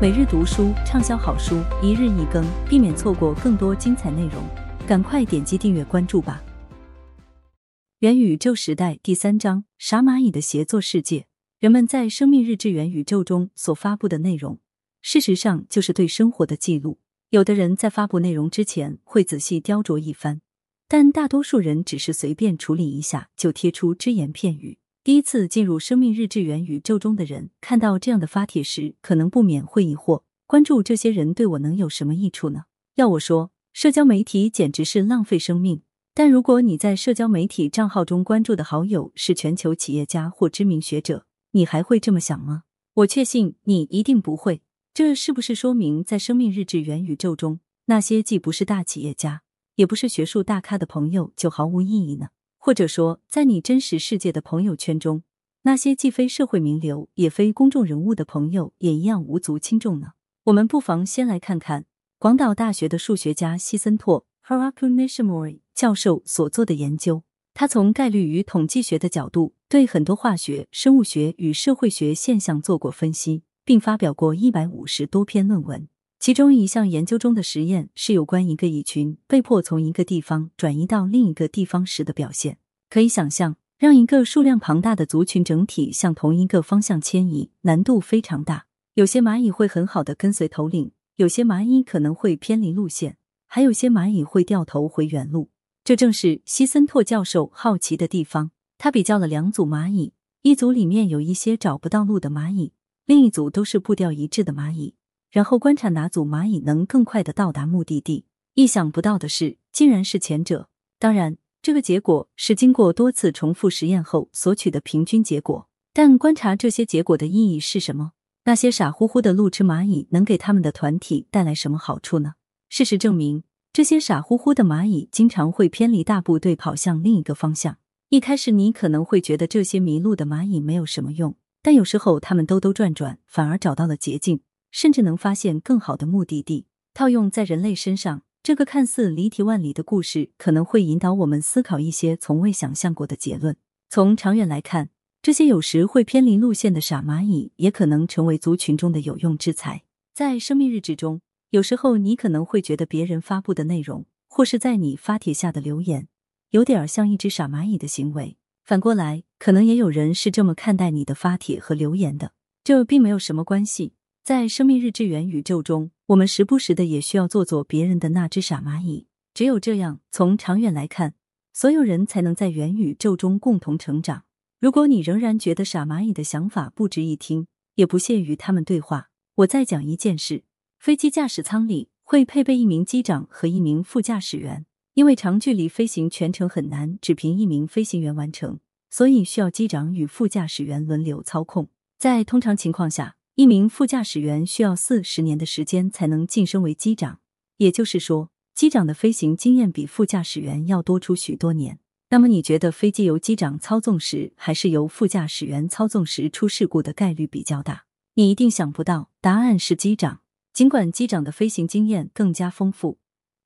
每日读书畅销好书，一日一更，避免错过更多精彩内容。赶快点击订阅关注吧！元宇宙时代第三章：傻蚂蚁的协作世界。人们在生命日志元宇宙中所发布的内容，事实上就是对生活的记录。有的人在发布内容之前会仔细雕琢一番，但大多数人只是随便处理一下就贴出只言片语。第一次进入生命日志元宇宙中的人，看到这样的发帖时，可能不免会疑惑：关注这些人对我能有什么益处呢？要我说，社交媒体简直是浪费生命。但如果你在社交媒体账号中关注的好友是全球企业家或知名学者，你还会这么想吗？我确信你一定不会。这是不是说明，在生命日志元宇宙中，那些既不是大企业家，也不是学术大咖的朋友就毫无意义呢？或者说，在你真实世界的朋友圈中，那些既非社会名流也非公众人物的朋友也一样无足轻重呢？我们不妨先来看看广岛大学的数学家西森拓 （Haraku Nishimori） 教授所做的研究。他从概率与统计学的角度，对很多化学、生物学与社会学现象做过分析，并发表过一百五十多篇论文。其中一项研究中的实验是有关一个蚁群被迫从一个地方转移到另一个地方时的表现。可以想象，让一个数量庞大的族群整体向同一个方向迁移，难度非常大。有些蚂蚁会很好的跟随头领，有些蚂蚁可能会偏离路线，还有些蚂蚁会掉头回原路。这正是西森拓教授好奇的地方。他比较了两组蚂蚁，一组里面有一些找不到路的蚂蚁，另一组都是步调一致的蚂蚁。然后观察哪组蚂蚁能更快的到达目的地。意想不到的是，竟然是前者。当然，这个结果是经过多次重复实验后所取的平均结果。但观察这些结果的意义是什么？那些傻乎乎的路痴蚂蚁能给他们的团体带来什么好处呢？事实证明，这些傻乎乎的蚂蚁经常会偏离大部队，跑向另一个方向。一开始，你可能会觉得这些迷路的蚂蚁没有什么用，但有时候它们兜兜转转，反而找到了捷径。甚至能发现更好的目的地。套用在人类身上，这个看似离题万里的故事，可能会引导我们思考一些从未想象过的结论。从长远来看，这些有时会偏离路线的傻蚂蚁，也可能成为族群中的有用之才。在生命日志中，有时候你可能会觉得别人发布的内容，或是在你发帖下的留言，有点像一只傻蚂蚁的行为。反过来，可能也有人是这么看待你的发帖和留言的。这并没有什么关系。在生命日志元宇宙中，我们时不时的也需要做做别人的那只傻蚂蚁。只有这样，从长远来看，所有人才能在元宇宙中共同成长。如果你仍然觉得傻蚂蚁的想法不值一听，也不屑与他们对话，我再讲一件事：飞机驾驶舱里会配备一名机长和一名副驾驶员，因为长距离飞行全程很难只凭一名飞行员完成，所以需要机长与副驾驶员轮流操控。在通常情况下。一名副驾驶员需要四十年的时间才能晋升为机长，也就是说，机长的飞行经验比副驾驶员要多出许多年。那么，你觉得飞机由机长操纵时，还是由副驾驶员操纵时出事故的概率比较大？你一定想不到，答案是机长。尽管机长的飞行经验更加丰富，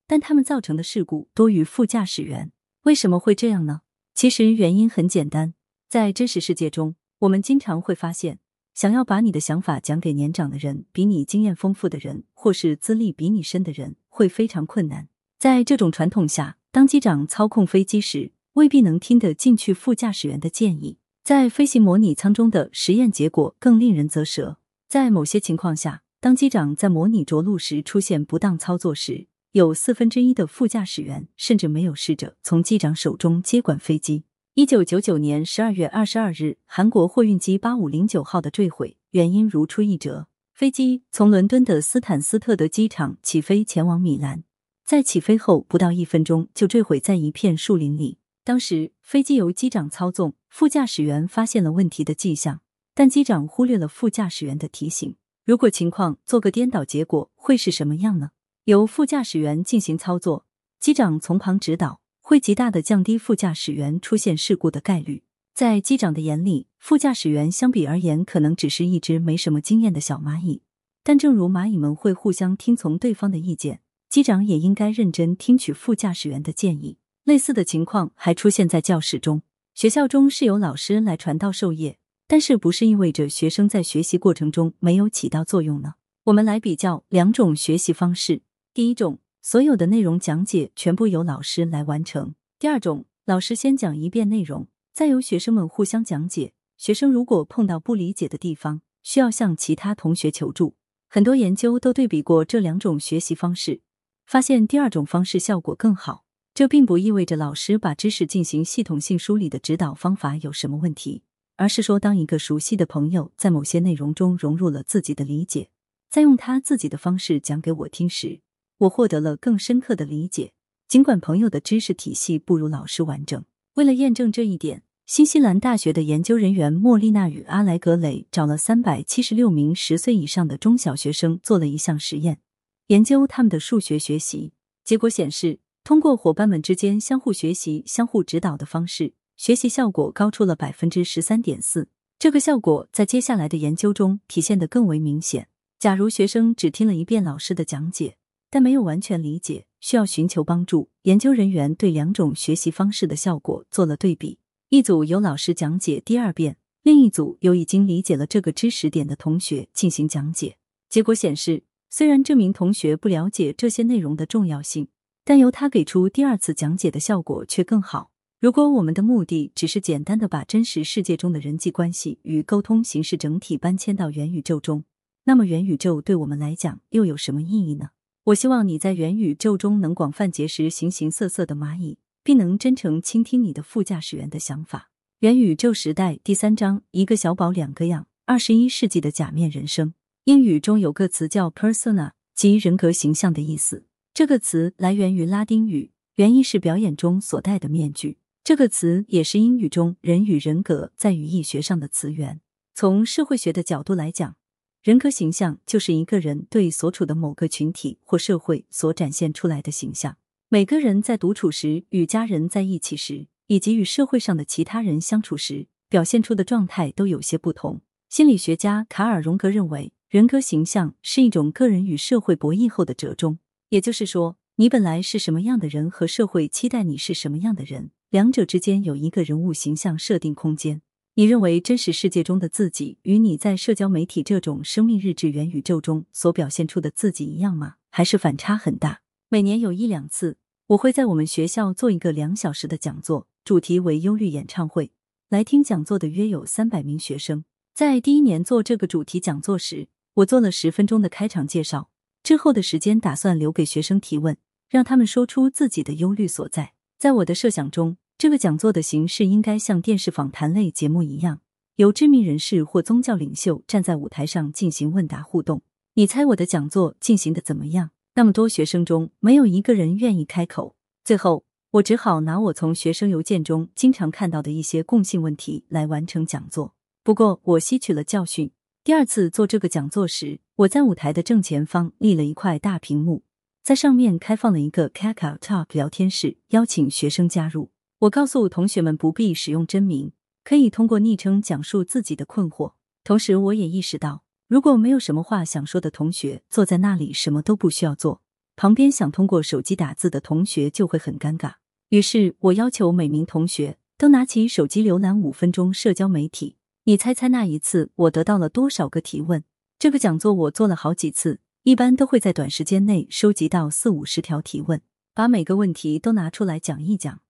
但他们造成的事故多于副驾驶员。为什么会这样呢？其实原因很简单，在真实世界中，我们经常会发现。想要把你的想法讲给年长的人、比你经验丰富的人，或是资历比你深的人，会非常困难。在这种传统下，当机长操控飞机时，未必能听得进去副驾驶员的建议。在飞行模拟舱中的实验结果更令人啧舌。在某些情况下，当机长在模拟着陆时出现不当操作时，有四分之一的副驾驶员甚至没有试着从机长手中接管飞机。一九九九年十二月二十二日，韩国货运机八五零九号的坠毁原因如出一辙。飞机从伦敦的斯坦斯特德机场起飞前往米兰，在起飞后不到一分钟就坠毁在一片树林里。当时飞机由机长操纵，副驾驶员发现了问题的迹象，但机长忽略了副驾驶员的提醒。如果情况做个颠倒，结果会是什么样呢？由副驾驶员进行操作，机长从旁指导。会极大的降低副驾驶员出现事故的概率。在机长的眼里，副驾驶员相比而言可能只是一只没什么经验的小蚂蚁。但正如蚂蚁们会互相听从对方的意见，机长也应该认真听取副驾驶员的建议。类似的情况还出现在教室中。学校中是由老师来传道授业，但是不是意味着学生在学习过程中没有起到作用呢？我们来比较两种学习方式。第一种，所有的内容讲解全部由老师来完成；第二种，老师先讲一遍内容，再由学生们互相讲解。学生如果碰到不理解的地方，需要向其他同学求助。很多研究都对比过这两种学习方式，发现第二种方式效果更好。这并不意味着老师把知识进行系统性梳理的指导方法有什么问题，而是说，当一个熟悉的朋友在某些内容中融入了自己的理解，再用他自己的方式讲给我听时，我获得了更深刻的理解。尽管朋友的知识体系不如老师完整，为了验证这一点，新西兰大学的研究人员莫丽娜与阿莱格雷找了三百七十六名十岁以上的中小学生做了一项实验，研究他们的数学学习。结果显示。通过伙伴们之间相互学习、相互指导的方式，学习效果高出了百分之十三点四。这个效果在接下来的研究中体现得更为明显。假如学生只听了一遍老师的讲解，但没有完全理解，需要寻求帮助。研究人员对两种学习方式的效果做了对比：一组由老师讲解第二遍，另一组由已经理解了这个知识点的同学进行讲解。结果显示，虽然这名同学不了解这些内容的重要性。但由他给出第二次讲解的效果却更好。如果我们的目的只是简单的把真实世界中的人际关系与沟通形式整体搬迁到元宇宙中，那么元宇宙对我们来讲又有什么意义呢？我希望你在元宇宙中能广泛结识形形色色的蚂蚁，并能真诚倾听你的副驾驶员的想法。元宇宙时代第三章：一个小宝两个样。二十一世纪的假面人生。英语中有个词叫 persona，即人格形象的意思。这个词来源于拉丁语，原意是表演中所戴的面具。这个词也是英语中人与人格在语义学上的词源。从社会学的角度来讲，人格形象就是一个人对所处的某个群体或社会所展现出来的形象。每个人在独处时、与家人在一起时，以及与社会上的其他人相处时，表现出的状态都有些不同。心理学家卡尔·荣格认为，人格形象是一种个人与社会博弈后的折中。也就是说，你本来是什么样的人，和社会期待你是什么样的人，两者之间有一个人物形象设定空间。你认为真实世界中的自己与你在社交媒体这种生命日志元宇宙中所表现出的自己一样吗？还是反差很大？每年有一两次，我会在我们学校做一个两小时的讲座，主题为忧虑演唱会。来听讲座的约有三百名学生。在第一年做这个主题讲座时，我做了十分钟的开场介绍。之后的时间打算留给学生提问，让他们说出自己的忧虑所在。在我的设想中，这个讲座的形式应该像电视访谈类节目一样，由知名人士或宗教领袖站在舞台上进行问答互动。你猜我的讲座进行的怎么样？那么多学生中，没有一个人愿意开口。最后，我只好拿我从学生邮件中经常看到的一些共性问题来完成讲座。不过，我吸取了教训。第二次做这个讲座时，我在舞台的正前方立了一块大屏幕，在上面开放了一个 Kakao Talk 聊天室，邀请学生加入。我告诉同学们不必使用真名，可以通过昵称讲述自己的困惑。同时，我也意识到，如果没有什么话想说的同学坐在那里什么都不需要做，旁边想通过手机打字的同学就会很尴尬。于是我要求每名同学都拿起手机浏览五分钟社交媒体。你猜猜那一次我得到了多少个提问？这个讲座我做了好几次，一般都会在短时间内收集到四五十条提问，把每个问题都拿出来讲一讲。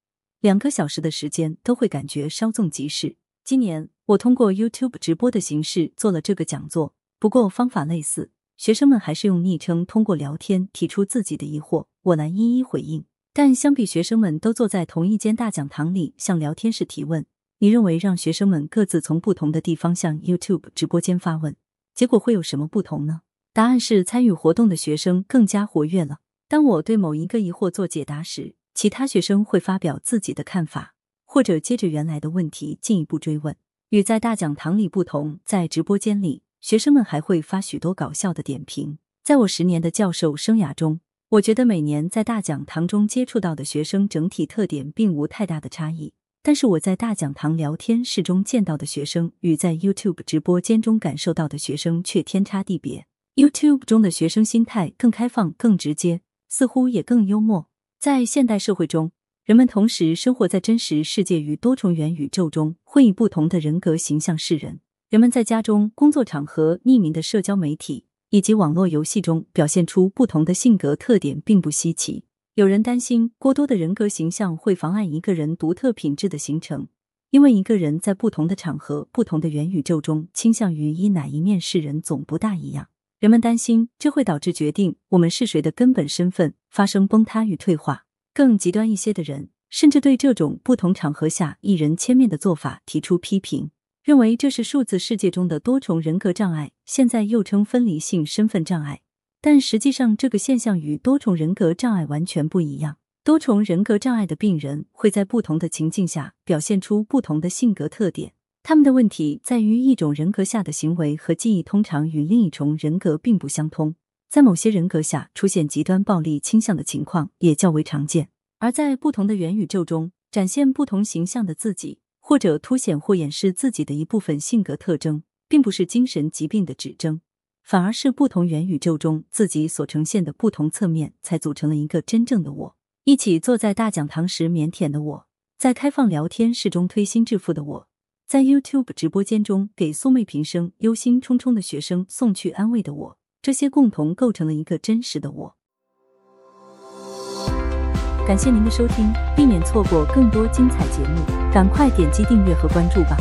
两个小时的时间都会感觉稍纵即逝。今年我通过 YouTube 直播的形式做了这个讲座，不过方法类似，学生们还是用昵称通过聊天提出自己的疑惑，我来一一回应。但相比学生们都坐在同一间大讲堂里向聊天室提问。你认为让学生们各自从不同的地方向 YouTube 直播间发问，结果会有什么不同呢？答案是参与活动的学生更加活跃了。当我对某一个疑惑做解答时，其他学生会发表自己的看法，或者接着原来的问题进一步追问。与在大讲堂里不同，在直播间里，学生们还会发许多搞笑的点评。在我十年的教授生涯中，我觉得每年在大讲堂中接触到的学生整体特点并无太大的差异。但是我在大讲堂聊天室中见到的学生，与在 YouTube 直播间中感受到的学生却天差地别。YouTube 中的学生心态更开放、更直接，似乎也更幽默。在现代社会中，人们同时生活在真实世界与多重元宇宙中，会以不同的人格形象示人。人们在家中、工作场合、匿名的社交媒体以及网络游戏中表现出不同的性格特点并不稀奇。有人担心过多的人格形象会妨碍一个人独特品质的形成，因为一个人在不同的场合、不同的元宇宙中倾向于以哪一面示人总不大一样。人们担心这会导致决定我们是谁的根本身份发生崩塌与退化。更极端一些的人甚至对这种不同场合下一人千面的做法提出批评，认为这是数字世界中的多重人格障碍，现在又称分离性身份障碍。但实际上，这个现象与多重人格障碍完全不一样。多重人格障碍的病人会在不同的情境下表现出不同的性格特点。他们的问题在于，一种人格下的行为和记忆通常与另一重人格并不相通。在某些人格下出现极端暴力倾向的情况也较为常见。而在不同的元宇宙中展现不同形象的自己，或者凸显或掩饰自己的一部分性格特征，并不是精神疾病的指征，反而是不同元宇宙中自己所呈现的不同侧面，才组成了一个真正的我。一起坐在大讲堂时腼腆的我，在开放聊天室中推心置腹的我。在 YouTube 直播间中给素昧平生、忧心忡忡的学生送去安慰的我，这些共同构成了一个真实的我。感谢您的收听，避免错过更多精彩节目，赶快点击订阅和关注吧。